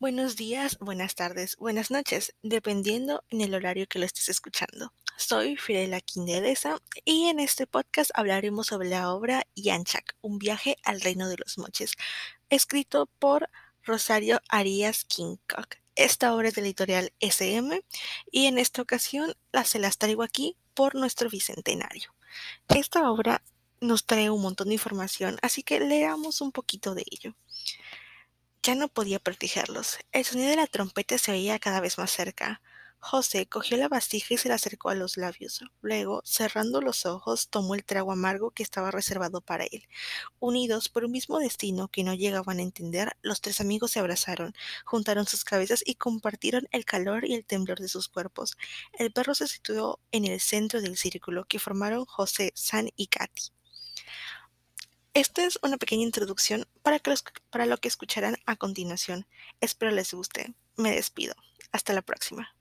Buenos días, buenas tardes, buenas noches, dependiendo en el horario que lo estés escuchando. Soy Firela Quindelesa y en este podcast hablaremos sobre la obra Yanchak, un viaje al reino de los moches, escrito por Rosario Arias Kingcock. Esta obra es de la editorial SM y en esta ocasión la se las traigo aquí por nuestro bicentenario. Esta obra nos trae un montón de información, así que leamos un poquito de ello. Ya no podía protegerlos. El sonido de la trompeta se oía cada vez más cerca. José cogió la vasija y se la acercó a los labios. Luego, cerrando los ojos, tomó el trago amargo que estaba reservado para él. Unidos por un mismo destino que no llegaban a entender, los tres amigos se abrazaron, juntaron sus cabezas y compartieron el calor y el temblor de sus cuerpos. El perro se situó en el centro del círculo que formaron José, San y Katy. Esta es una pequeña introducción para, lo que escucharán a continuación. Espero les guste. Me despido. Hasta la próxima.